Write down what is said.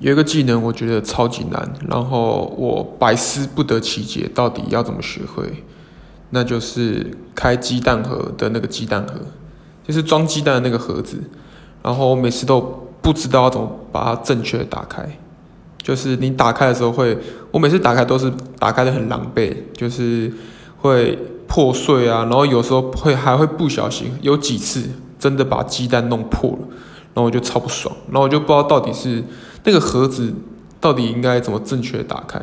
有一个技能我觉得超级难，然后我百思不得其解，到底要怎么学会？那就是开鸡蛋盒的那个鸡蛋盒，就是装鸡蛋的那个盒子。然后我每次都不知道怎么把它正确的打开，就是你打开的时候会，我每次打开都是打开的很狼狈，就是会破碎啊，然后有时候会还会不小心，有几次真的把鸡蛋弄破了，然后我就超不爽，然后我就不知道到底是那个盒子到底应该怎么正确打开，